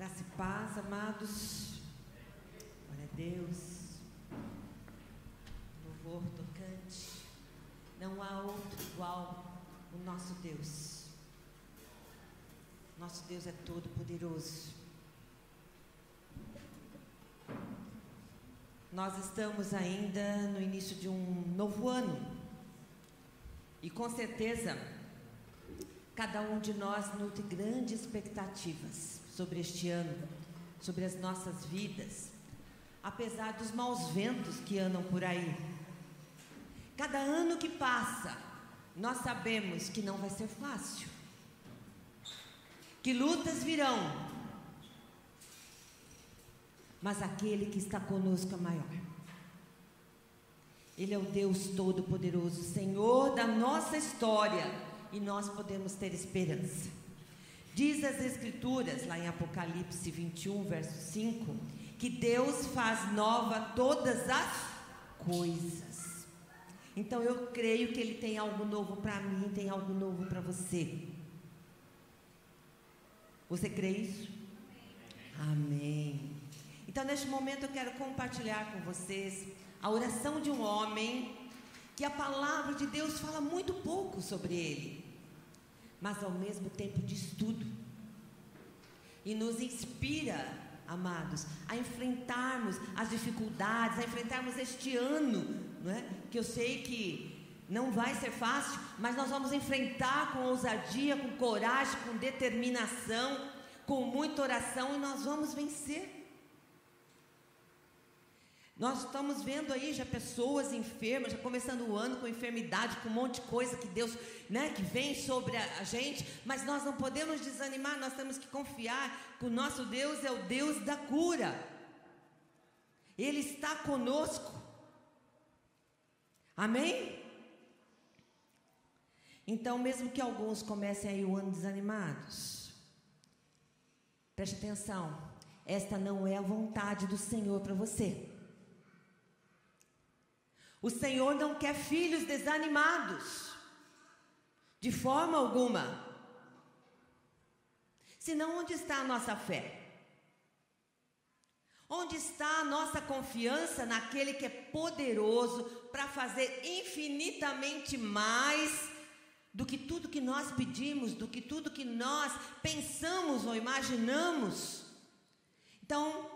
Graça e paz, amados. Glória a Deus. Louvor tocante. Não há outro igual o nosso Deus. Nosso Deus é todo poderoso. Nós estamos ainda no início de um novo ano. E com certeza, cada um de nós nutre grandes expectativas sobre este ano, sobre as nossas vidas, apesar dos maus ventos que andam por aí. Cada ano que passa, nós sabemos que não vai ser fácil, que lutas virão, mas aquele que está conosco é maior. Ele é o Deus Todo-Poderoso, Senhor da nossa história, e nós podemos ter esperança. Diz as Escrituras, lá em Apocalipse 21, verso 5, que Deus faz nova todas as coisas. Então eu creio que Ele tem algo novo para mim, tem algo novo para você. Você crê isso? Amém. Então, neste momento, eu quero compartilhar com vocês a oração de um homem que a palavra de Deus fala muito pouco sobre ele, mas ao mesmo tempo diz tudo. E nos inspira, amados, a enfrentarmos as dificuldades, a enfrentarmos este ano, não é? que eu sei que não vai ser fácil, mas nós vamos enfrentar com ousadia, com coragem, com determinação, com muita oração e nós vamos vencer. Nós estamos vendo aí já pessoas enfermas, já começando o ano com enfermidade, com um monte de coisa que Deus, né, que vem sobre a, gente, mas nós não podemos desanimar, nós temos que confiar que o nosso Deus é o Deus da cura. Ele está conosco. Amém? Então, mesmo que alguns comecem aí o ano desanimados, preste atenção, esta não é a vontade do Senhor para você. O Senhor não quer filhos desanimados, de forma alguma. Senão, onde está a nossa fé? Onde está a nossa confiança naquele que é poderoso para fazer infinitamente mais do que tudo que nós pedimos, do que tudo que nós pensamos ou imaginamos? Então,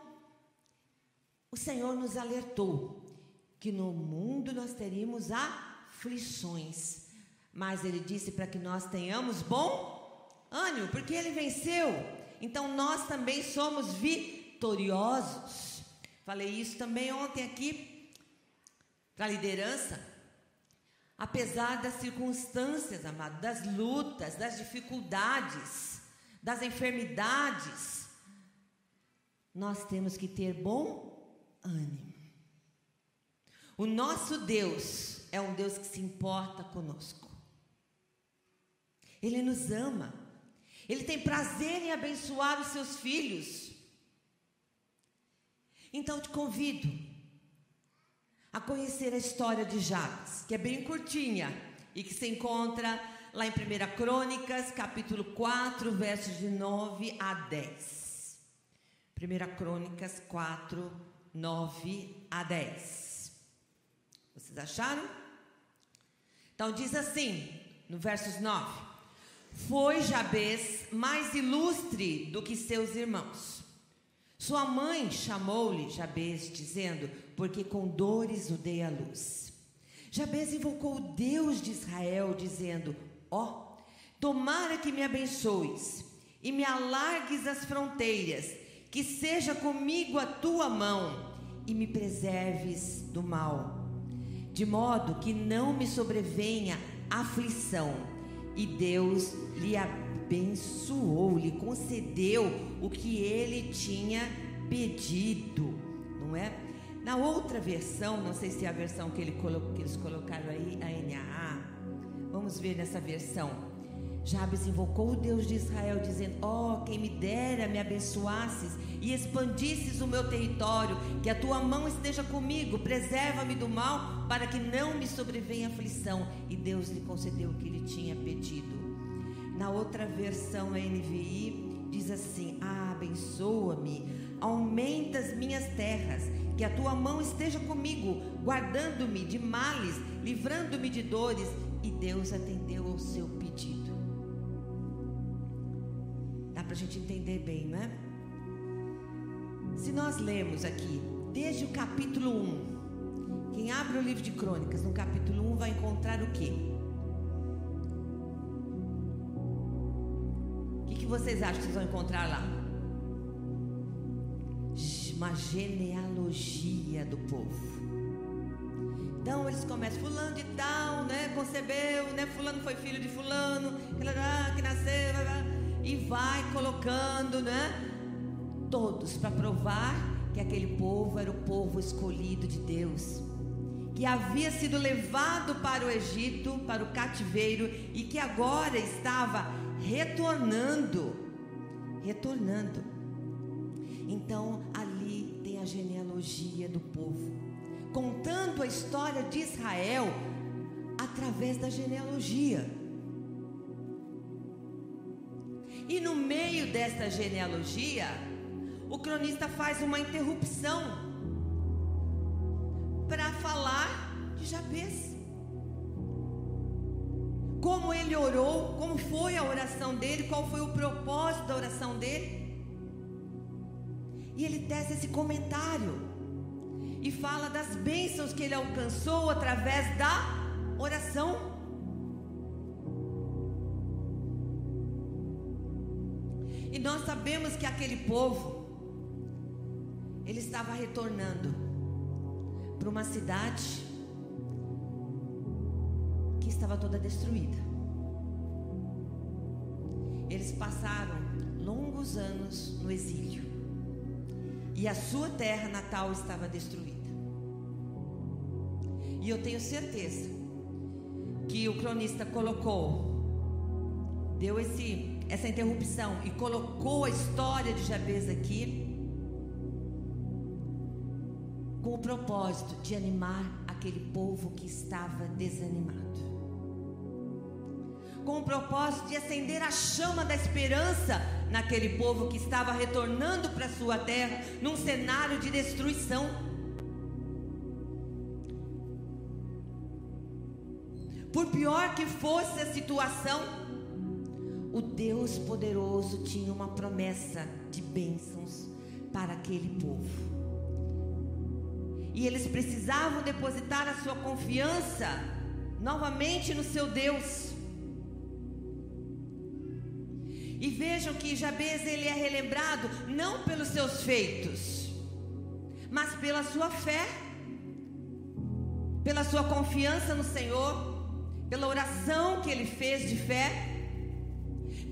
o Senhor nos alertou que no mundo nós teríamos aflições. Mas ele disse para que nós tenhamos bom ânimo, porque ele venceu. Então nós também somos vitoriosos. Falei isso também ontem aqui para a liderança. Apesar das circunstâncias, amado, das lutas, das dificuldades, das enfermidades, nós temos que ter bom ânimo. O nosso Deus é um Deus que se importa conosco. Ele nos ama. Ele tem prazer em abençoar os seus filhos. Então te convido a conhecer a história de Jabes, que é bem curtinha e que se encontra lá em 1 Crônicas, capítulo 4, versos de 9 a 10. 1 Crônicas 4, 9 a 10. Vocês acharam? Então diz assim, no versos 9: Foi Jabez mais ilustre do que seus irmãos. Sua mãe chamou-lhe Jabez, dizendo: Porque com dores o dei à luz. Jabez invocou o Deus de Israel, dizendo: Ó, oh, tomara que me abençoes e me alargues as fronteiras, que seja comigo a tua mão e me preserves do mal de modo que não me sobrevenha aflição. E Deus lhe abençoou, lhe concedeu o que ele tinha pedido, não é? Na outra versão, não sei se é a versão que, ele que eles colocaram aí, a NAA, vamos ver nessa versão. Jabes invocou o Deus de Israel, dizendo: oh, quem me dera me abençoasses e expandisses o meu território, que a tua mão esteja comigo, preserva-me do mal, para que não me sobrevenha aflição. E Deus lhe concedeu o que ele tinha pedido. Na outra versão, a NVI diz assim: Ah, abençoa-me, aumenta as minhas terras, que a tua mão esteja comigo, guardando-me de males, livrando-me de dores. E Deus atendeu ao seu pedido. Para a gente entender bem, né? Se nós lemos aqui, desde o capítulo 1, quem abre o livro de Crônicas, no capítulo 1, vai encontrar o quê? O que, que vocês acham que vocês vão encontrar lá? Uma genealogia do povo. Então eles começam, fulano de tal, né? Concebeu, né? Fulano foi filho de fulano, que nasceu, e vai colocando, né? Todos para provar que aquele povo era o povo escolhido de Deus, que havia sido levado para o Egito, para o cativeiro e que agora estava retornando, retornando. Então ali tem a genealogia do povo, contando a história de Israel através da genealogia. E no meio desta genealogia, o cronista faz uma interrupção para falar de Jabez. Como ele orou, como foi a oração dele, qual foi o propósito da oração dele. E ele tece esse comentário e fala das bênçãos que ele alcançou através da oração. Nós sabemos que aquele povo, ele estava retornando para uma cidade que estava toda destruída. Eles passaram longos anos no exílio. E a sua terra natal estava destruída. E eu tenho certeza que o cronista colocou, deu esse essa interrupção e colocou a história de Jabez aqui com o propósito de animar aquele povo que estava desanimado. Com o propósito de acender a chama da esperança naquele povo que estava retornando para sua terra num cenário de destruição. Por pior que fosse a situação, o Deus poderoso tinha uma promessa de bênçãos para aquele povo. E eles precisavam depositar a sua confiança novamente no seu Deus. E vejam que Jabez ele é relembrado não pelos seus feitos, mas pela sua fé, pela sua confiança no Senhor, pela oração que ele fez de fé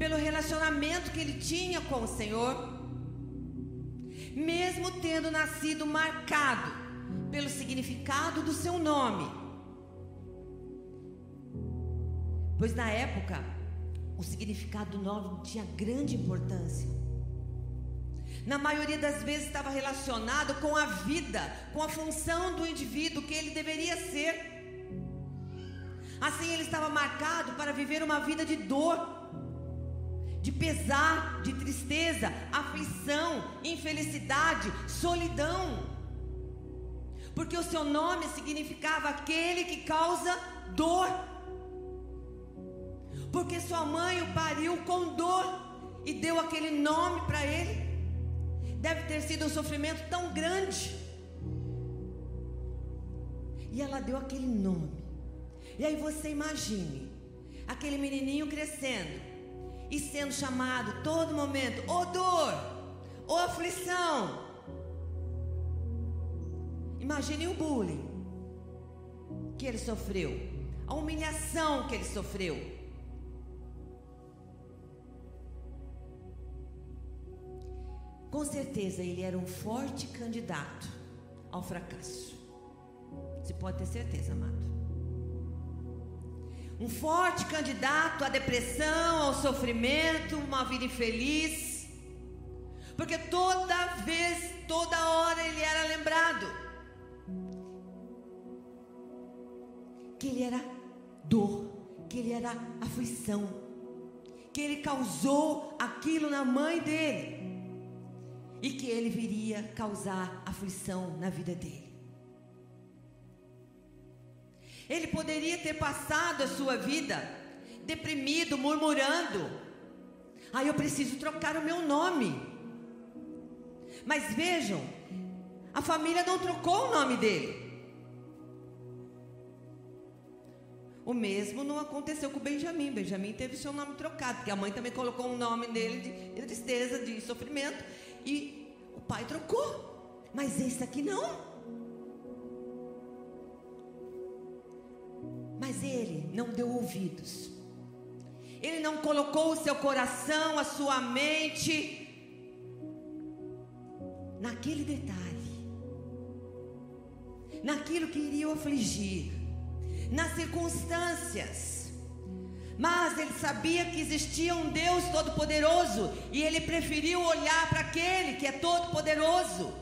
pelo relacionamento que ele tinha com o Senhor, mesmo tendo nascido marcado pelo significado do seu nome. Pois na época, o significado do nome tinha grande importância. Na maioria das vezes estava relacionado com a vida, com a função do indivíduo que ele deveria ser. Assim ele estava marcado para viver uma vida de dor, de pesar, de tristeza, aflição, infelicidade, solidão. Porque o seu nome significava aquele que causa dor. Porque sua mãe o pariu com dor e deu aquele nome para ele. Deve ter sido um sofrimento tão grande. E ela deu aquele nome. E aí você imagine aquele menininho crescendo e sendo chamado todo momento, ou dor, ou aflição. Imagine o bullying que ele sofreu, a humilhação que ele sofreu. Com certeza ele era um forte candidato ao fracasso. Você pode ter certeza, amado um forte candidato à depressão, ao sofrimento, uma vida infeliz. Porque toda vez, toda hora ele era lembrado que ele era dor, que ele era aflição, que ele causou aquilo na mãe dele. e que ele viria causar aflição na vida dele. Ele poderia ter passado a sua vida deprimido, murmurando. Ah, eu preciso trocar o meu nome. Mas vejam, a família não trocou o nome dele. O mesmo não aconteceu com o Benjamin. Benjamin teve seu nome trocado, porque a mãe também colocou um nome nele de tristeza, de sofrimento, e o pai trocou. Mas esse aqui não. Mas ele não deu ouvidos. Ele não colocou o seu coração, a sua mente naquele detalhe, naquilo que iria o afligir. Nas circunstâncias. Mas ele sabia que existia um Deus todo-poderoso. E ele preferiu olhar para aquele que é todo-poderoso.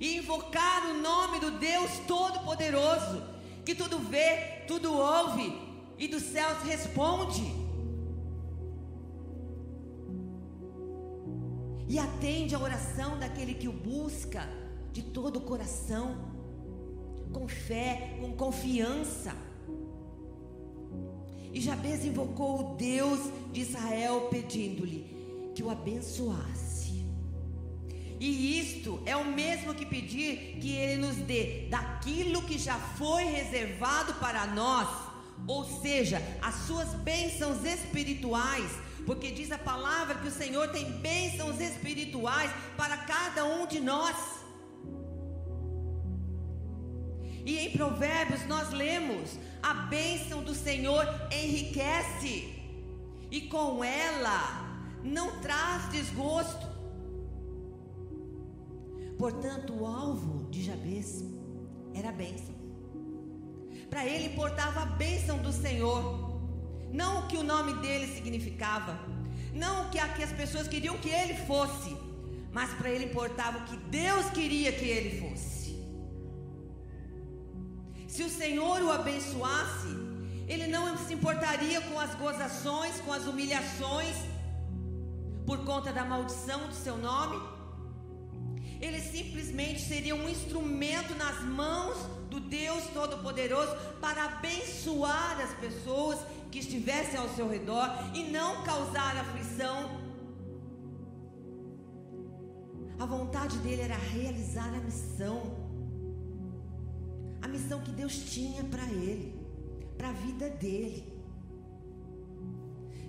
E invocar o nome do Deus todo-poderoso, que tudo vê, tudo ouve e dos céus responde. E atende a oração daquele que o busca de todo o coração com fé, com confiança. E Jabez invocou o Deus de Israel, pedindo-lhe que o abençoasse. E isto é o mesmo que pedir que ele nos dê daquilo que já foi reservado para nós, ou seja, as suas bênçãos espirituais, porque diz a palavra que o Senhor tem bênçãos espirituais para cada um de nós. E em Provérbios nós lemos: a bênção do Senhor enriquece, e com ela não traz desgosto. Portanto, o alvo de Jabez era a bênção. Para ele importava a bênção do Senhor, não o que o nome dele significava, não o que as pessoas queriam que ele fosse, mas para ele importava o que Deus queria que ele fosse. Se o Senhor o abençoasse, ele não se importaria com as gozações, com as humilhações, por conta da maldição do seu nome. Ele simplesmente seria um instrumento nas mãos do Deus Todo-Poderoso para abençoar as pessoas que estivessem ao seu redor e não causar aflição. A vontade dele era realizar a missão a missão que Deus tinha para ele, para a vida dele.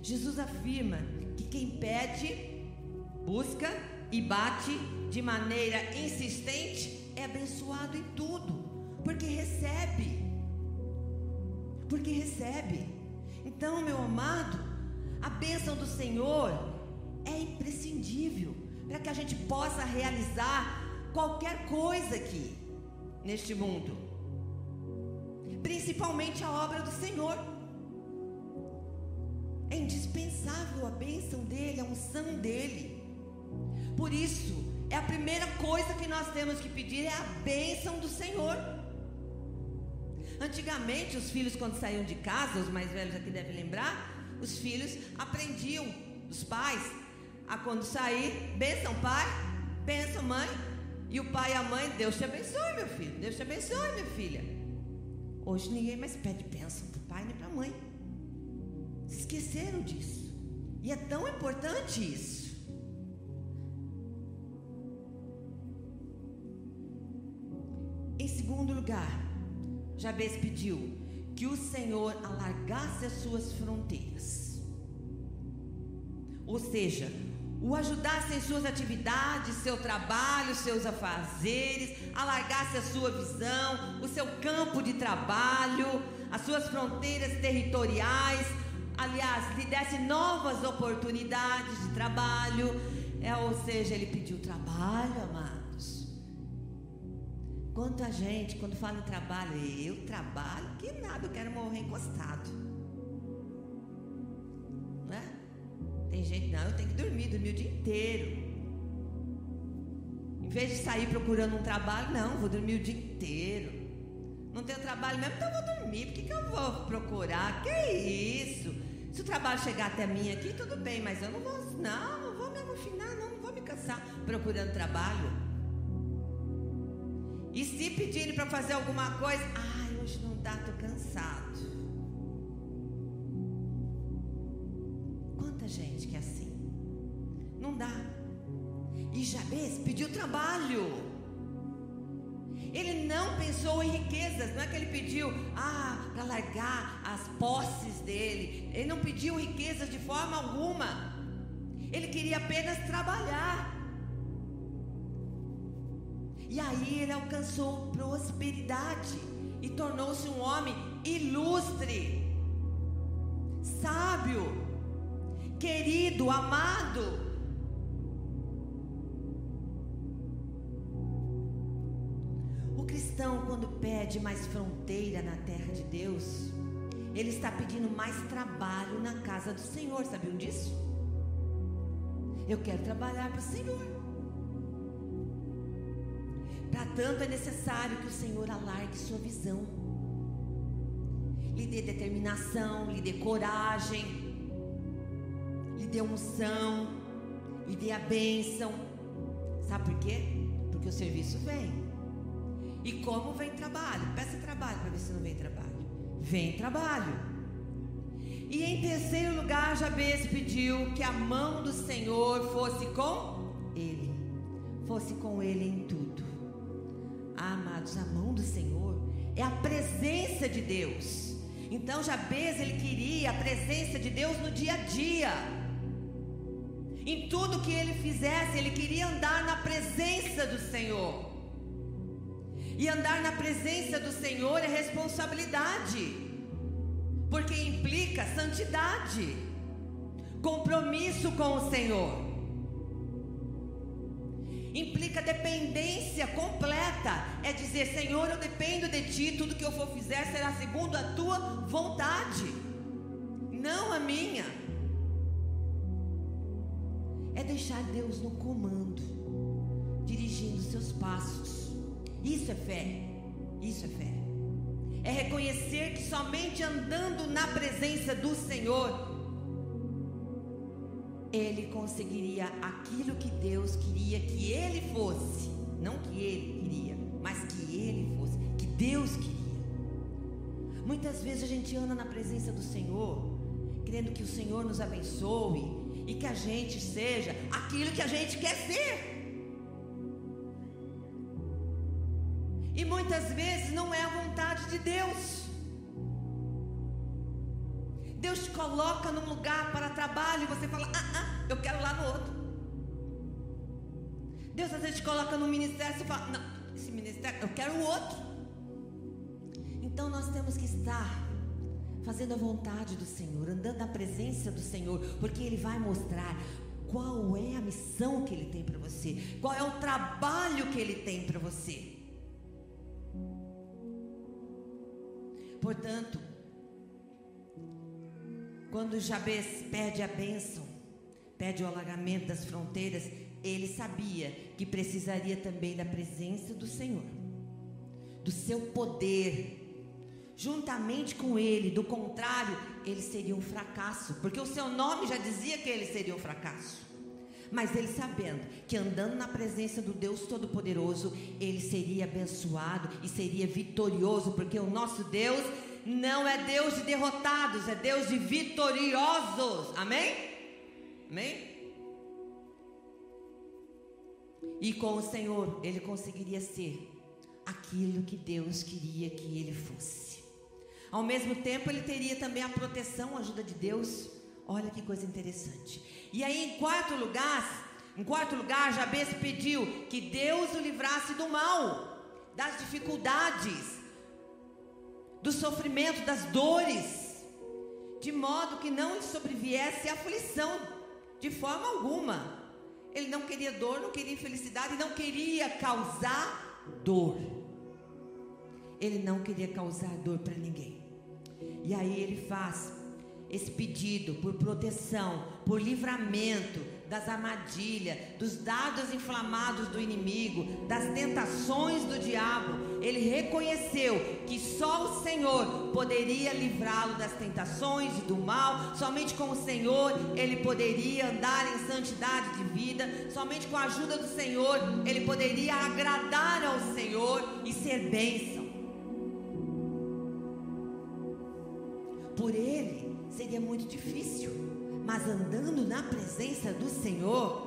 Jesus afirma que quem pede, busca e bate de maneira insistente é abençoado em tudo, porque recebe. Porque recebe. Então, meu amado, a bênção do Senhor é imprescindível para que a gente possa realizar qualquer coisa aqui neste mundo principalmente a obra do Senhor. É indispensável a bênção dele, a unção dele. Por isso, é a primeira coisa que nós temos que pedir é a bênção do Senhor. Antigamente, os filhos, quando saíam de casa, os mais velhos aqui devem lembrar, os filhos aprendiam dos pais a quando sair, bênção pai, bênção mãe, e o pai e a mãe, Deus te abençoe, meu filho, Deus te abençoe, minha filha. Hoje ninguém mais pede bênção para o pai nem para a mãe. Esqueceram disso. E é tão importante isso. Lugar, Jabez pediu que o Senhor alargasse as suas fronteiras. Ou seja, o ajudasse em suas atividades, seu trabalho, seus afazeres, alargasse a sua visão, o seu campo de trabalho, as suas fronteiras territoriais, aliás, lhe desse novas oportunidades de trabalho. É, ou seja, ele pediu trabalho, amados. Quanta gente, quando fala em trabalho, eu trabalho, que nada, eu quero morrer encostado. Tem gente, não, eu tenho que dormir, dormir o dia inteiro. Em vez de sair procurando um trabalho, não, vou dormir o dia inteiro. Não tenho trabalho mesmo, então vou dormir. Por que, que eu vou procurar? Que isso? Se o trabalho chegar até mim aqui, tudo bem, mas eu não vou, não, não vou me amofinar, não, não vou me cansar. procurando trabalho. E se pedirem para fazer alguma coisa, ai, hoje não dá, tô cansado. Quanta gente que é assim. Não dá. E Jabez pediu trabalho. Ele não pensou em riquezas, não é que ele pediu ah, para largar as posses dele. Ele não pediu riquezas de forma alguma. Ele queria apenas trabalhar. E aí ele alcançou prosperidade e tornou-se um homem ilustre, sábio, querido, amado. cristão, quando pede mais fronteira na terra de Deus, ele está pedindo mais trabalho na casa do Senhor. Sabiam disso? Eu quero trabalhar para o Senhor. Para tanto é necessário que o Senhor alargue sua visão, lhe dê determinação, lhe dê coragem, lhe dê unção, lhe dê a bênção. Sabe por quê? Porque o serviço vem. E como vem trabalho? Peça trabalho para ver se não vem trabalho. Vem trabalho. E em terceiro lugar, Jabez pediu que a mão do Senhor fosse com ele. Fosse com ele em tudo. A mão do Senhor é a presença de Deus. Então Jabez ele queria a presença de Deus no dia a dia. Em tudo que ele fizesse, ele queria andar na presença do Senhor. E andar na presença do Senhor é responsabilidade, porque implica santidade, compromisso com o Senhor. Implica dependência completa. É dizer, Senhor, eu dependo de Ti, tudo que eu for fizer será segundo a Tua vontade, não a minha. É deixar Deus no comando, dirigindo seus passos. Isso é fé. Isso é fé. É reconhecer que somente andando na presença do Senhor ele conseguiria aquilo que Deus queria que ele fosse, não que ele queria, mas que ele fosse, que Deus queria. Muitas vezes a gente anda na presença do Senhor, querendo que o Senhor nos abençoe e que a gente seja aquilo que a gente quer ser. E muitas vezes não é a vontade de Deus. Coloca num lugar para trabalho e você fala: ah, ah, eu quero lá no outro. Deus às vezes te coloca no ministério e fala: não, esse ministério, eu quero o outro. Então nós temos que estar fazendo a vontade do Senhor, andando na presença do Senhor, porque Ele vai mostrar qual é a missão que Ele tem para você, qual é o trabalho que Ele tem para você. Portanto, quando Jabez pede a bênção, pede o alagamento das fronteiras, ele sabia que precisaria também da presença do Senhor, do seu poder, juntamente com ele. Do contrário, ele seria um fracasso, porque o seu nome já dizia que ele seria um fracasso. Mas ele sabendo que andando na presença do Deus Todo-Poderoso, ele seria abençoado e seria vitorioso, porque o nosso Deus não é Deus de derrotados, é Deus de vitoriosos. Amém? Amém? E com o Senhor, ele conseguiria ser aquilo que Deus queria que ele fosse. Ao mesmo tempo, ele teria também a proteção, a ajuda de Deus. Olha que coisa interessante. E aí, em quarto lugar, em quarto lugar, Jabez pediu que Deus o livrasse do mal, das dificuldades, do sofrimento, das dores, de modo que não sobreviesse aflição, de forma alguma. Ele não queria dor, não queria infelicidade, não queria causar dor. Ele não queria causar dor para ninguém. E aí ele faz esse pedido por proteção, por livramento das armadilhas, dos dados inflamados do inimigo, das tentações do diabo, ele reconheceu que só o Senhor poderia livrá-lo das tentações e do mal, somente com o Senhor ele poderia andar em santidade de vida, somente com a ajuda do Senhor ele poderia agradar ao Senhor e ser bênção. Por ele seria muito difícil, mas andando na presença do Senhor,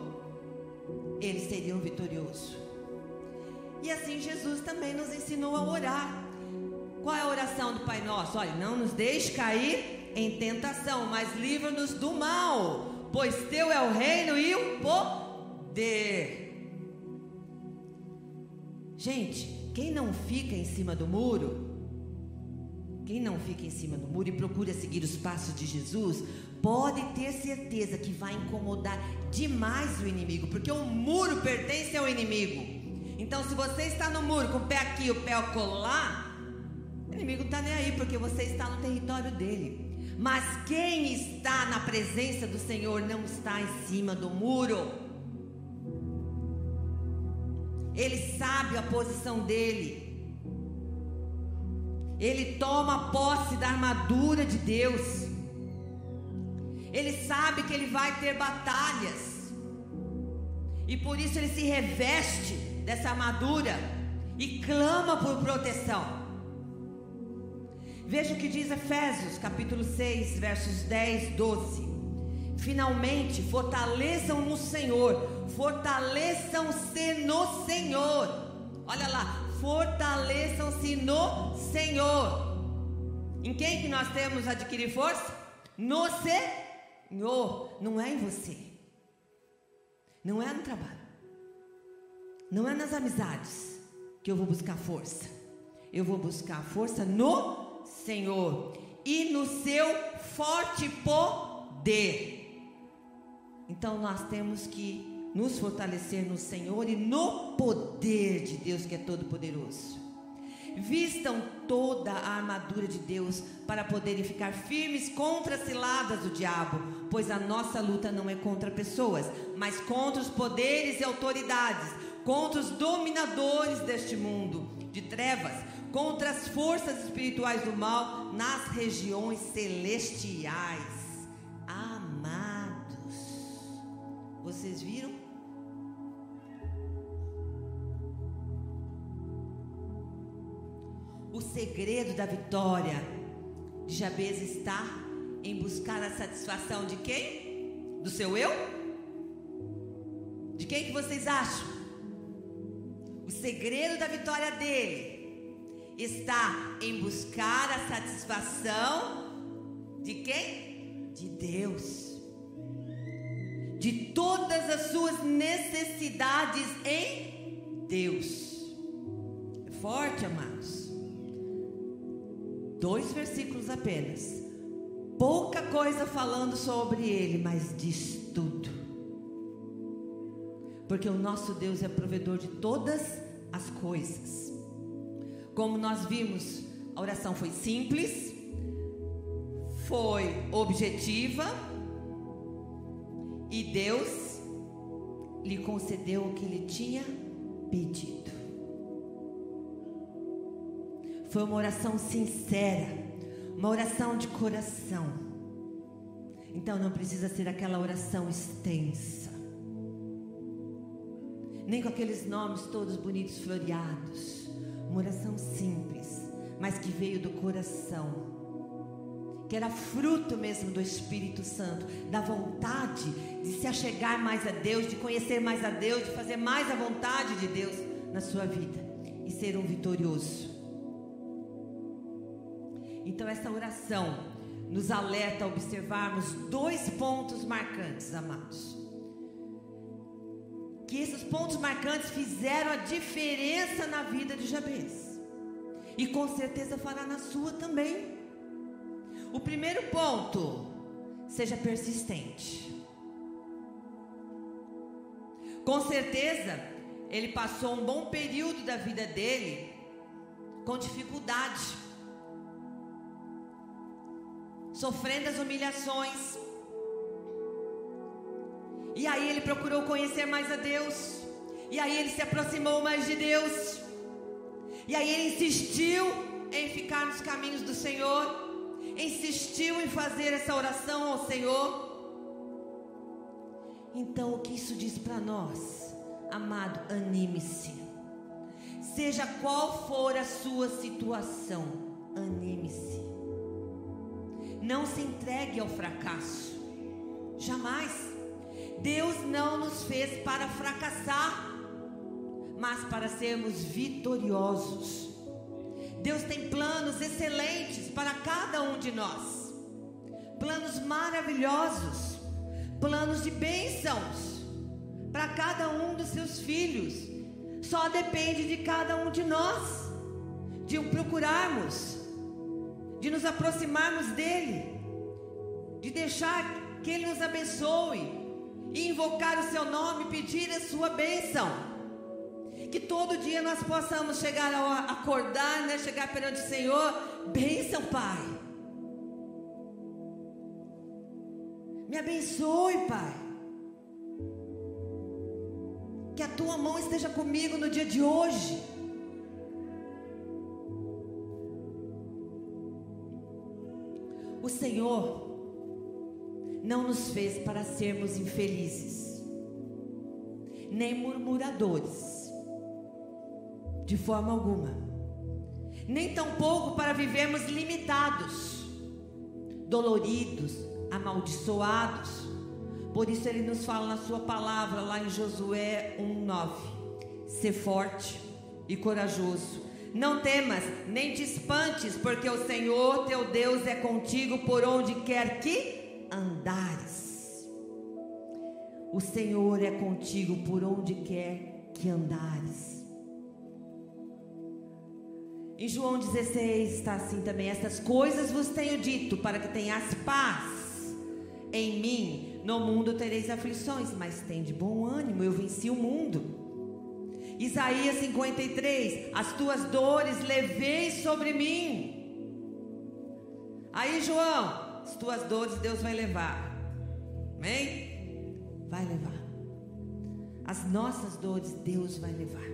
ele seria um vitorioso. E assim Jesus também nos ensinou a orar. Qual é a oração do Pai Nosso? Olha, não nos deixe cair em tentação, mas livra-nos do mal, pois teu é o reino e o poder. Gente, quem não fica em cima do muro, quem não fica em cima do muro e procura seguir os passos de Jesus, pode ter certeza que vai incomodar demais o inimigo, porque o muro pertence ao inimigo. Então, se você está no muro com o pé aqui e o pé colar, o inimigo está nem aí, porque você está no território dele. Mas quem está na presença do Senhor não está em cima do muro. Ele sabe a posição dele. Ele toma posse da armadura de Deus. Ele sabe que ele vai ter batalhas. E por isso ele se reveste dessa armadura e clama por proteção. Veja o que diz Efésios, capítulo 6, versos 10, 12. Finalmente, fortaleçam no Senhor, fortaleçam-se no Senhor. Olha lá, fortaleçam-se no Senhor. Em quem que nós temos adquirir força? No Senhor, não é em você. Não é no trabalho. Não é nas amizades que eu vou buscar força. Eu vou buscar força no Senhor e no seu forte poder. Então nós temos que nos fortalecer no Senhor e no poder de Deus que é todo poderoso. Vistam toda a armadura de Deus para poderem ficar firmes contra as ciladas do diabo, pois a nossa luta não é contra pessoas, mas contra os poderes e autoridades, contra os dominadores deste mundo de trevas, contra as forças espirituais do mal nas regiões celestiais. Amados, vocês viram? O segredo da vitória de Jabez está em buscar a satisfação de quem? Do seu eu? De quem que vocês acham? O segredo da vitória dele está em buscar a satisfação de quem? De Deus. De todas as suas necessidades em Deus. É forte, amados. Dois versículos apenas. Pouca coisa falando sobre ele, mas diz tudo. Porque o nosso Deus é provedor de todas as coisas. Como nós vimos, a oração foi simples, foi objetiva, e Deus lhe concedeu o que ele tinha pedido. Foi uma oração sincera, uma oração de coração. Então não precisa ser aquela oração extensa, nem com aqueles nomes todos bonitos, floreados. Uma oração simples, mas que veio do coração que era fruto mesmo do Espírito Santo, da vontade de se achegar mais a Deus, de conhecer mais a Deus, de fazer mais a vontade de Deus na sua vida e ser um vitorioso. Então, essa oração nos alerta a observarmos dois pontos marcantes, amados. Que esses pontos marcantes fizeram a diferença na vida de Jabez, e com certeza fará na sua também. O primeiro ponto, seja persistente. Com certeza, ele passou um bom período da vida dele com dificuldade sofrendo as humilhações. E aí ele procurou conhecer mais a Deus. E aí ele se aproximou mais de Deus. E aí ele insistiu em ficar nos caminhos do Senhor. Insistiu em fazer essa oração ao Senhor. Então, o que isso diz para nós? Amado, anime-se. Seja qual for a sua situação, anime-se. Não se entregue ao fracasso. Jamais. Deus não nos fez para fracassar, mas para sermos vitoriosos. Deus tem planos excelentes para cada um de nós. Planos maravilhosos planos de bênçãos para cada um dos seus filhos. Só depende de cada um de nós, de o procurarmos, de nos aproximarmos dele, de deixar que ele nos abençoe e invocar o seu nome, pedir a sua bênção. Que todo dia nós possamos chegar ao acordar, né, chegar perante o Senhor, bênção, Pai. Me abençoe, Pai. Que a tua mão esteja comigo no dia de hoje. O Senhor não nos fez para sermos infelizes, nem murmuradores, de forma alguma, nem tampouco para vivermos limitados, doloridos, amaldiçoados. Por isso ele nos fala na sua palavra lá em Josué 1:9. Ser forte e corajoso. Não temas, nem te espantes, porque o Senhor teu Deus é contigo por onde quer que andares. O Senhor é contigo por onde quer que andares. Em João 16 está assim também: Estas coisas vos tenho dito para que tenhas paz em mim. No mundo tereis aflições, mas tem de bom ânimo, eu venci o mundo. Isaías 53: As tuas dores levei sobre mim. Aí, João, as tuas dores Deus vai levar. Amém? Vai levar. As nossas dores Deus vai levar.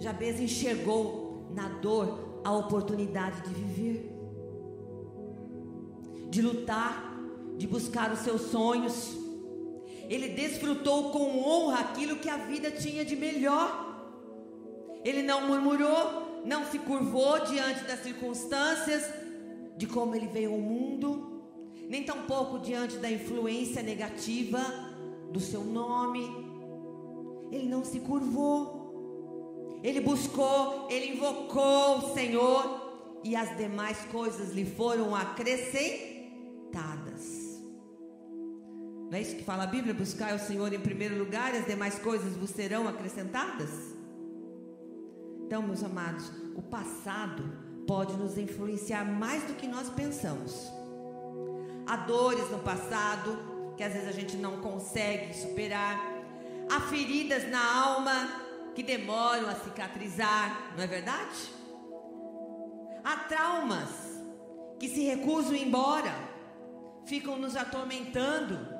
Jabez enxergou na dor a oportunidade de viver de lutar, de buscar os seus sonhos. Ele desfrutou com honra aquilo que a vida tinha de melhor. Ele não murmurou, não se curvou diante das circunstâncias, de como ele veio ao mundo, nem tampouco diante da influência negativa do seu nome. Ele não se curvou. Ele buscou, ele invocou o Senhor e as demais coisas lhe foram acrescentadas. Não é isso que fala a Bíblia? Buscar o Senhor em primeiro lugar e as demais coisas vos serão acrescentadas? Então, meus amados, o passado pode nos influenciar mais do que nós pensamos. Há dores no passado que às vezes a gente não consegue superar. Há feridas na alma que demoram a cicatrizar, não é verdade? Há traumas que se recusam embora ficam nos atormentando.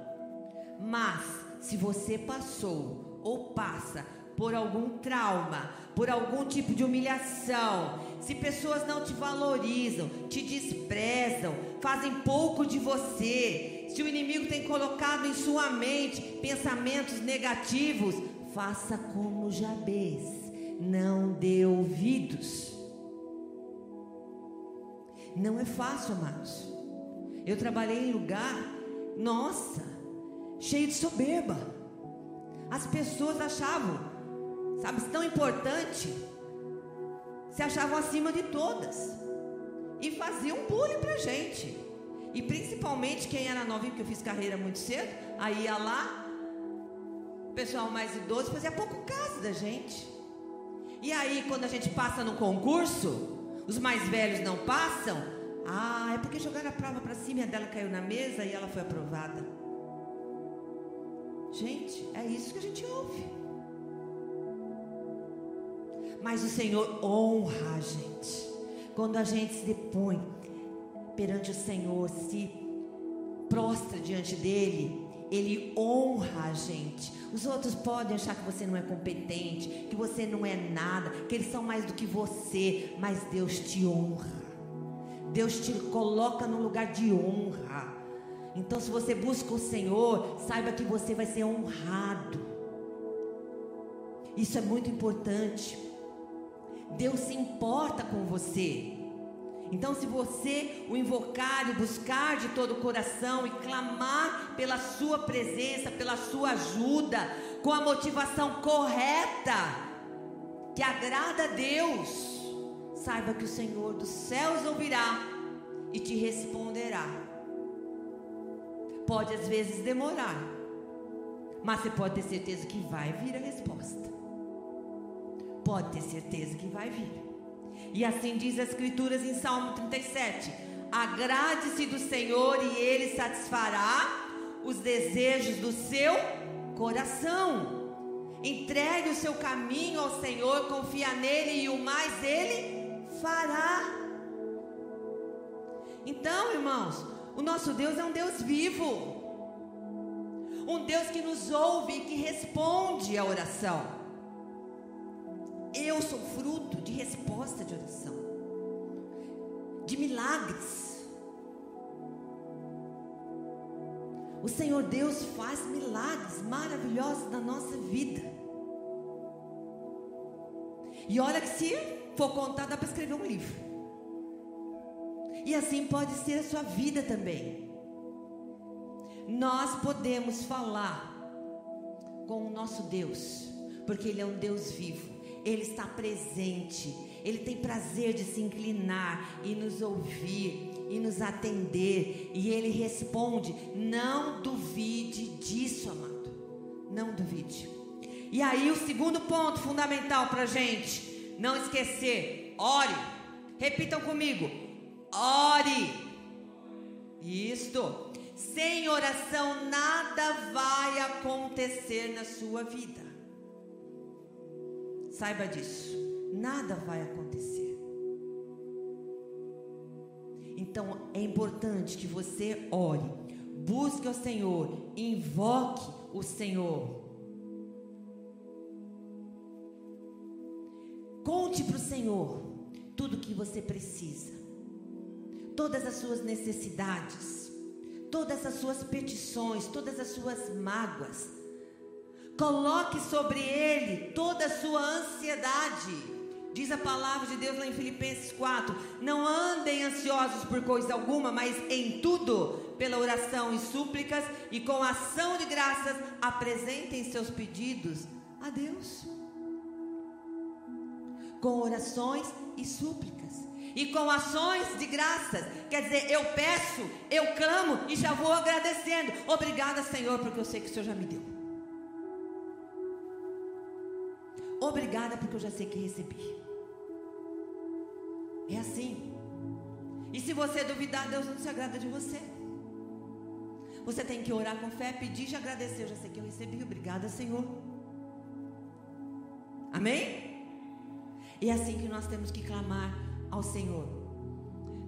Mas se você passou ou passa por algum trauma, por algum tipo de humilhação, se pessoas não te valorizam, te desprezam, fazem pouco de você, se o inimigo tem colocado em sua mente pensamentos negativos, faça como Jabez, não dê ouvidos. Não é fácil, amados. Eu trabalhei em lugar, nossa, cheio de soberba. As pessoas achavam, sabe, tão importante, se achavam acima de todas e faziam bullying pra gente. E principalmente quem era novinho, porque eu fiz carreira muito cedo, aí ia lá, o pessoal mais idoso fazia pouco caso da gente. E aí, quando a gente passa no concurso, os mais velhos não passam, ah, é porque jogaram a prova para cima e a dela caiu na mesa e ela foi aprovada. Gente, é isso que a gente ouve. Mas o Senhor honra a gente. Quando a gente se depõe perante o Senhor, se prostra diante dele, ele honra a gente. Os outros podem achar que você não é competente, que você não é nada, que eles são mais do que você, mas Deus te honra. Deus te coloca num lugar de honra. Então, se você busca o Senhor, saiba que você vai ser honrado. Isso é muito importante. Deus se importa com você. Então, se você o invocar e buscar de todo o coração e clamar pela sua presença, pela sua ajuda, com a motivação correta, que agrada a Deus, saiba que o Senhor dos céus ouvirá e te responderá. Pode às vezes demorar, mas você pode ter certeza que vai vir a resposta. Pode ter certeza que vai vir. E assim diz as Escrituras em Salmo 37: Agrade-se do Senhor e Ele satisfará os desejos do seu coração. Entregue o seu caminho ao Senhor, confia nele e o mais Ele fará. Então, irmãos, o nosso Deus é um Deus vivo. Um Deus que nos ouve e que responde à oração. Eu sou fruto de resposta de oração, de milagres. O Senhor Deus faz milagres maravilhosos na nossa vida. E olha que se for contar, dá para escrever um livro. E assim pode ser a sua vida também. Nós podemos falar com o nosso Deus, porque Ele é um Deus vivo. Ele está presente. Ele tem prazer de se inclinar e nos ouvir e nos atender. E Ele responde: Não duvide disso, amado. Não duvide. E aí, o segundo ponto fundamental para gente não esquecer: ore. Repitam comigo: ore. Isto. Sem oração, nada vai acontecer na sua vida. Saiba disso. Nada vai acontecer. Então é importante que você ore, busque o Senhor, invoque o Senhor. Conte para o Senhor tudo o que você precisa, todas as suas necessidades, todas as suas petições, todas as suas mágoas Coloque sobre ele toda a sua ansiedade. Diz a palavra de Deus lá em Filipenses 4: Não andem ansiosos por coisa alguma, mas em tudo, pela oração e súplicas e com ação de graças, apresentem seus pedidos a Deus. Com orações e súplicas e com ações de graças. Quer dizer, eu peço, eu clamo e já vou agradecendo. Obrigada, Senhor, porque eu sei que o Senhor já me deu. Obrigada porque eu já sei que recebi. É assim. E se você duvidar, Deus não se agrada de você. Você tem que orar com fé, pedir e agradecer. Eu já sei que eu recebi. Obrigada, Senhor. Amém? E é assim que nós temos que clamar ao Senhor.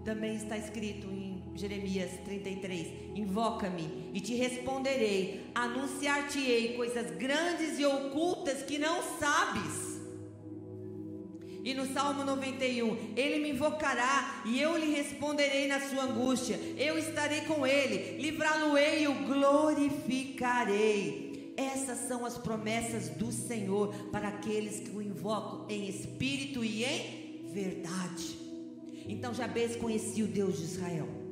Também está escrito em Jeremias 33: Invoca-me e te responderei, anunciar-te-ei coisas grandes e ocultas que não sabes. E no Salmo 91, ele me invocará e eu lhe responderei na sua angústia. Eu estarei com ele, livrá-lo-ei e o glorificarei. Essas são as promessas do Senhor para aqueles que o invocam em espírito e em verdade. Então Jabez conhecia o Deus de Israel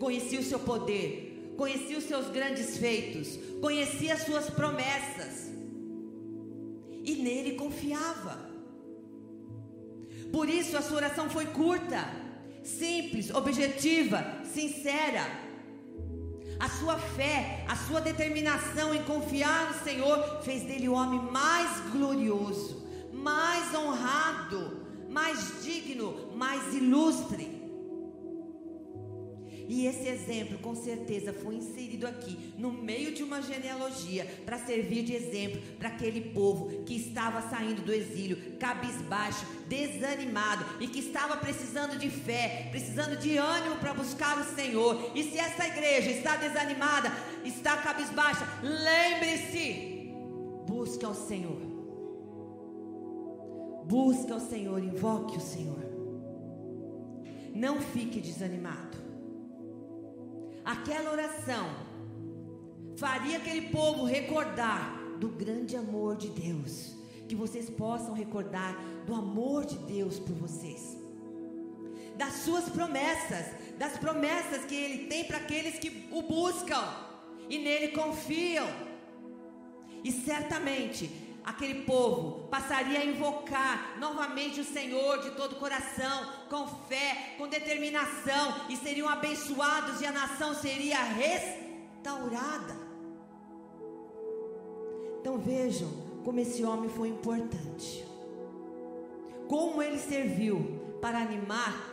conhecia o seu poder, conhecia os seus grandes feitos, conhecia as suas promessas e nele confiava. Por isso a sua oração foi curta, simples, objetiva, sincera. A sua fé, a sua determinação em confiar no Senhor fez dele o homem mais glorioso, mais honrado, mais digno, mais ilustre. E esse exemplo, com certeza, foi inserido aqui, no meio de uma genealogia, para servir de exemplo para aquele povo que estava saindo do exílio, cabisbaixo, desanimado e que estava precisando de fé, precisando de ânimo para buscar o Senhor. E se essa igreja está desanimada, está cabisbaixa, lembre-se, busque ao Senhor. Busque ao Senhor, invoque o Senhor. Não fique desanimado. Aquela oração faria aquele povo recordar do grande amor de Deus. Que vocês possam recordar do amor de Deus por vocês. Das suas promessas, das promessas que Ele tem para aqueles que o buscam e nele confiam. E certamente aquele povo passaria a invocar novamente o Senhor de todo o coração, com fé, com determinação, e seriam abençoados, e a nação seria restaurada. Então vejam como esse homem foi importante, como ele serviu para animar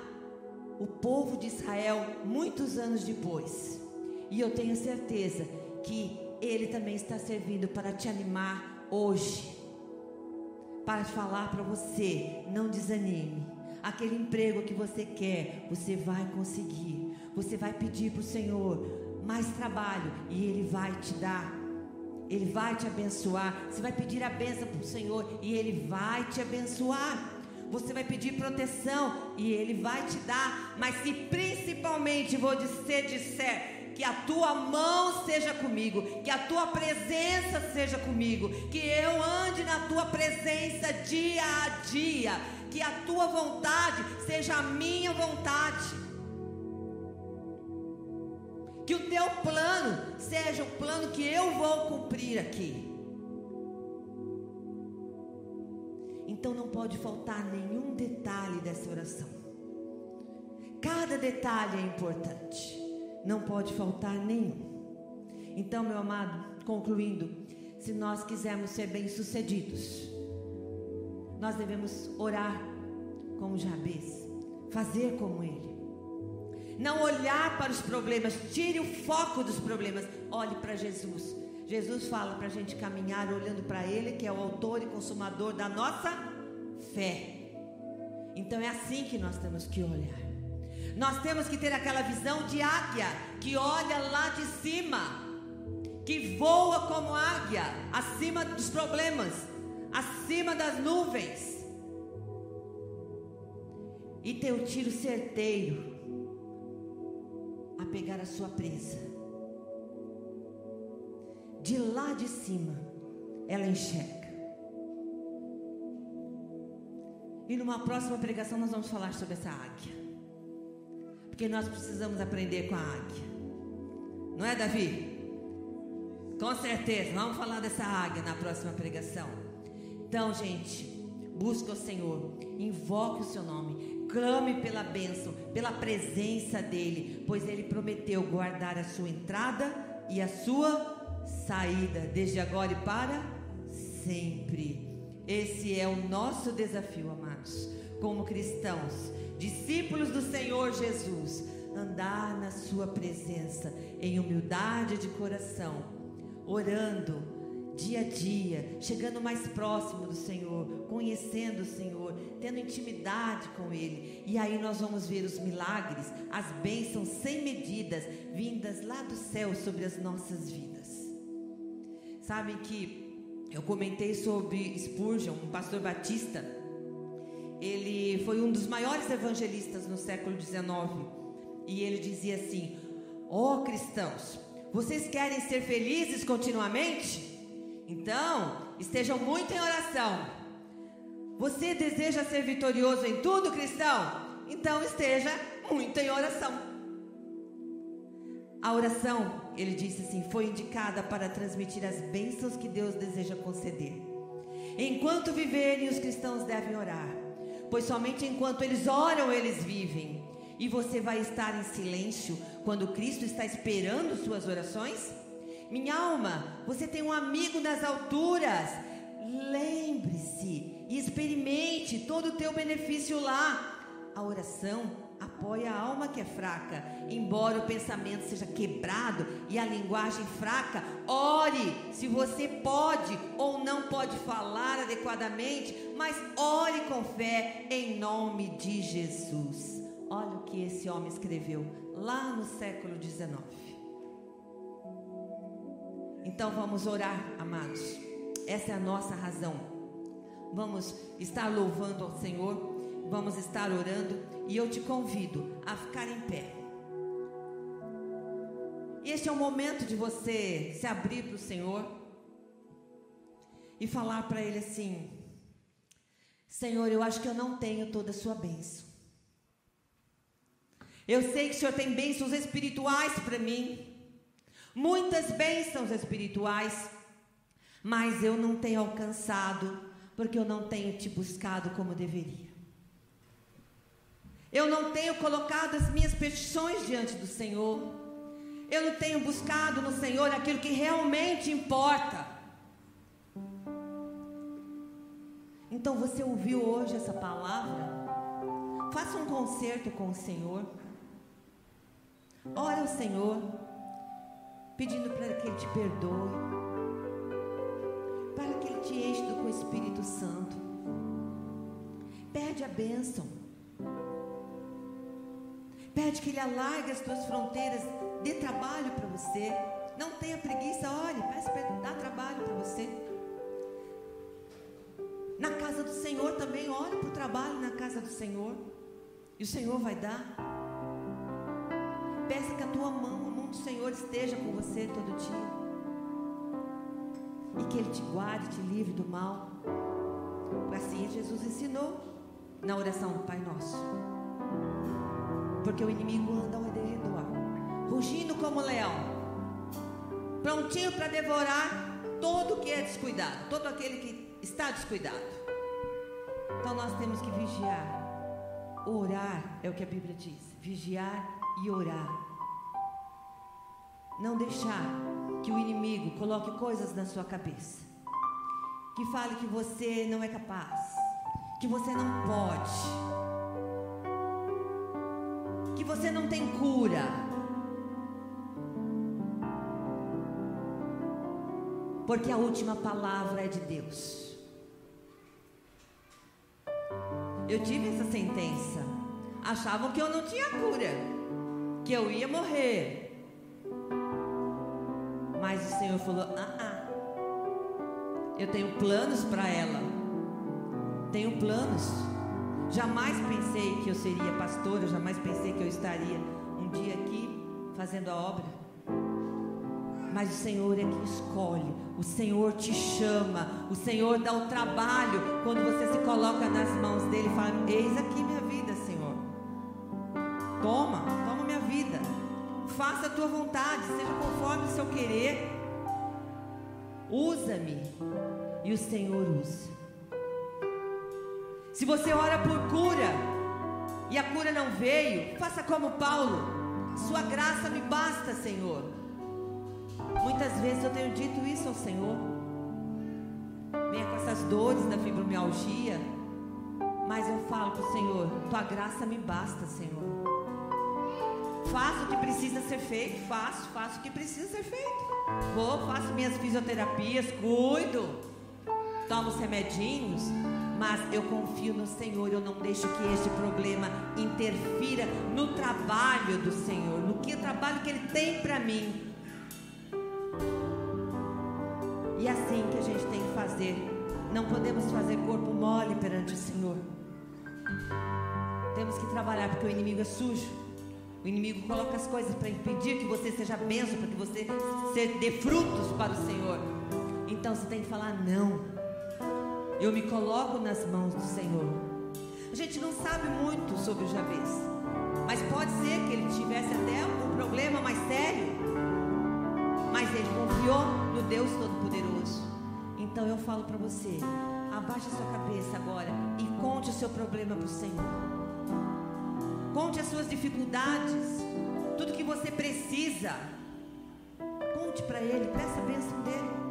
o povo de Israel muitos anos depois, e eu tenho certeza que ele também está servindo para te animar hoje para falar para você: não desanime. Aquele emprego que você quer, você vai conseguir. Você vai pedir para o Senhor mais trabalho e Ele vai te dar. Ele vai te abençoar. Você vai pedir a benção para o Senhor e Ele vai te abençoar. Você vai pedir proteção e Ele vai te dar. Mas se principalmente você disser, que a tua mão seja comigo, que a tua presença seja comigo, que eu ande na tua presença dia a dia, que a tua vontade seja a minha vontade. Que o teu plano seja o plano que eu vou cumprir aqui. Então não pode faltar nenhum detalhe dessa oração. Cada detalhe é importante não pode faltar nenhum. Então, meu amado, concluindo, se nós quisermos ser bem-sucedidos, nós devemos orar como Jabez, fazer como ele. Não olhar para os problemas, tire o foco dos problemas, olhe para Jesus. Jesus fala para a gente caminhar olhando para Ele, que é o autor e consumador da nossa fé. Então é assim que nós temos que olhar. Nós temos que ter aquela visão de águia que olha lá de cima, que voa como águia, acima dos problemas, acima das nuvens. E ter o tiro certeiro a pegar a sua presa. De lá de cima, ela enxerga. E numa próxima pregação nós vamos falar sobre essa águia. Porque nós precisamos aprender com a águia. Não é, Davi? Com certeza. Vamos falar dessa águia na próxima pregação. Então, gente, busque o Senhor, invoque o seu nome, clame pela bênção, pela presença dEle, pois Ele prometeu guardar a sua entrada e a sua saída, desde agora e para sempre. Esse é o nosso desafio, amados, como cristãos discípulos do Senhor Jesus, andar na Sua presença em humildade de coração, orando dia a dia, chegando mais próximo do Senhor, conhecendo o Senhor, tendo intimidade com Ele. E aí nós vamos ver os milagres, as bênçãos sem medidas vindas lá do céu sobre as nossas vidas. Sabem que eu comentei sobre Spurgeon, um pastor batista ele foi um dos maiores evangelistas no século XIX. E ele dizia assim: Ó oh, cristãos, vocês querem ser felizes continuamente? Então, estejam muito em oração. Você deseja ser vitorioso em tudo, cristão? Então esteja muito em oração. A oração, ele disse assim, foi indicada para transmitir as bênçãos que Deus deseja conceder. Enquanto viverem, os cristãos devem orar pois somente enquanto eles oram eles vivem. E você vai estar em silêncio quando Cristo está esperando suas orações? Minha alma, você tem um amigo nas alturas. Lembre-se e experimente todo o teu benefício lá. A oração apoia a alma que é fraca. Embora o pensamento seja quebrado e a linguagem fraca, ore se você pode ou não pode falar adequadamente, mas ore com fé em nome de Jesus. Olha o que esse homem escreveu lá no século XIX. Então vamos orar, amados. Essa é a nossa razão. Vamos estar louvando ao Senhor vamos estar orando e eu te convido a ficar em pé. Este é o momento de você se abrir para o Senhor e falar para Ele assim: Senhor, eu acho que eu não tenho toda a sua bênção. Eu sei que o Senhor tem bênçãos espirituais para mim, muitas bênçãos espirituais, mas eu não tenho alcançado, porque eu não tenho te buscado como deveria. Eu não tenho colocado as minhas petições diante do Senhor. Eu não tenho buscado no Senhor aquilo que realmente importa. Então você ouviu hoje essa palavra? Faça um concerto com o Senhor. Ore ao Senhor, pedindo para que Ele te perdoe, para que Ele te enche com o Espírito Santo. Pede a bênção. Pede que Ele alargue as tuas fronteiras, dê trabalho para você. Não tenha preguiça, olhe, peça para dar trabalho para você. Na casa do Senhor também, olhe para o trabalho na casa do Senhor. E o Senhor vai dar. Peça que a tua mão, a mão do Senhor esteja com você todo dia. E que Ele te guarde, te livre do mal. Assim Jesus ensinou na oração do Pai Nosso porque o inimigo anda ao redor, rugindo como leão, prontinho para devorar todo que é descuidado, todo aquele que está descuidado. Então nós temos que vigiar, orar é o que a Bíblia diz: vigiar e orar. Não deixar que o inimigo coloque coisas na sua cabeça, que fale que você não é capaz, que você não pode você não tem cura. Porque a última palavra é de Deus. Eu tive essa sentença. Achavam que eu não tinha cura, que eu ia morrer. Mas o Senhor falou: ah, ah. eu tenho planos para ela. Tenho planos. Jamais pensei que eu seria pastora, jamais pensei que eu estaria um dia aqui fazendo a obra. Mas o Senhor é que escolhe, o Senhor te chama, o Senhor dá o trabalho quando você se coloca nas mãos dele e fala: Eis aqui minha vida, Senhor. Toma, toma minha vida. Faça a tua vontade, seja conforme o seu querer. Usa-me. E o Senhor usa. Se você ora por cura e a cura não veio, faça como Paulo. Sua graça me basta, Senhor. Muitas vezes eu tenho dito isso ao Senhor. Venha com essas dores da fibromialgia. Mas eu falo para o Senhor: Tua graça me basta, Senhor. Faço o que precisa ser feito, faço, faço o que precisa ser feito. Vou, faço minhas fisioterapias, cuido, tomo os remedinhos, mas eu confio no Senhor, eu não deixo que este problema interfira no trabalho do Senhor, no que trabalho que Ele tem para mim. E é assim que a gente tem que fazer. Não podemos fazer corpo mole perante o Senhor. Temos que trabalhar porque o inimigo é sujo. O inimigo coloca as coisas para impedir que você seja benção, para que você dê frutos para o Senhor. Então você tem que falar não. Eu me coloco nas mãos do Senhor. A gente não sabe muito sobre o Jabez, mas pode ser que ele tivesse até um problema mais sério. Mas ele confiou no Deus Todo-Poderoso. Então eu falo para você: abaixe a sua cabeça agora e conte o seu problema para o Senhor. Conte as suas dificuldades, tudo que você precisa. Conte para Ele, peça a bênção dele.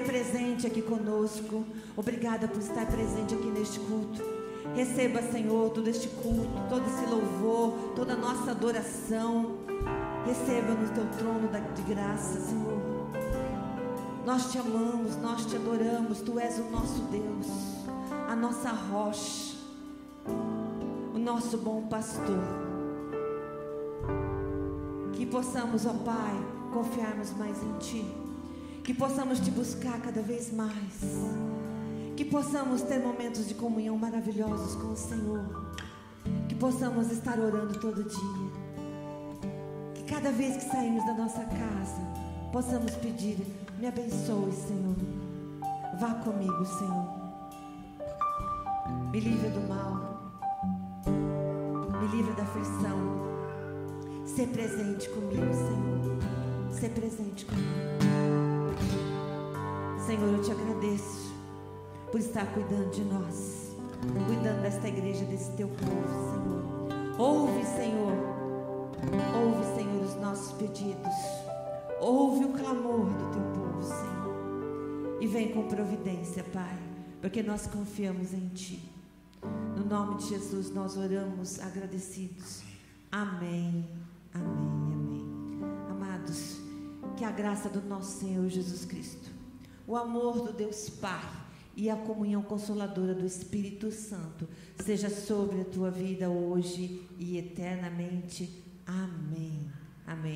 Presente aqui conosco. Obrigada por estar presente aqui neste culto. Receba, Senhor, todo este culto, todo esse louvor, toda a nossa adoração. Receba no teu trono de graça, Senhor. Nós te amamos, nós te adoramos. Tu és o nosso Deus, a nossa rocha, o nosso bom pastor. Que possamos, ó Pai, confiarmos mais em Ti. Que possamos te buscar cada vez mais. Que possamos ter momentos de comunhão maravilhosos com o Senhor. Que possamos estar orando todo dia. Que cada vez que saímos da nossa casa, possamos pedir: me abençoe, Senhor. Vá comigo, Senhor. Me livre do mal. Me livre da aflição. Ser presente comigo, Senhor. Ser presente comigo. Senhor, eu te agradeço por estar cuidando de nós, cuidando desta igreja, desse teu povo, Senhor. Ouve, Senhor. Ouve, Senhor, os nossos pedidos. Ouve o clamor do teu povo, Senhor. E vem com providência, Pai, porque nós confiamos em Ti. No nome de Jesus nós oramos agradecidos. Amém, amém, amém. Amados, que a graça do nosso Senhor Jesus Cristo, o amor do Deus Pai e a comunhão consoladora do Espírito Santo seja sobre a tua vida hoje e eternamente. Amém. Amém.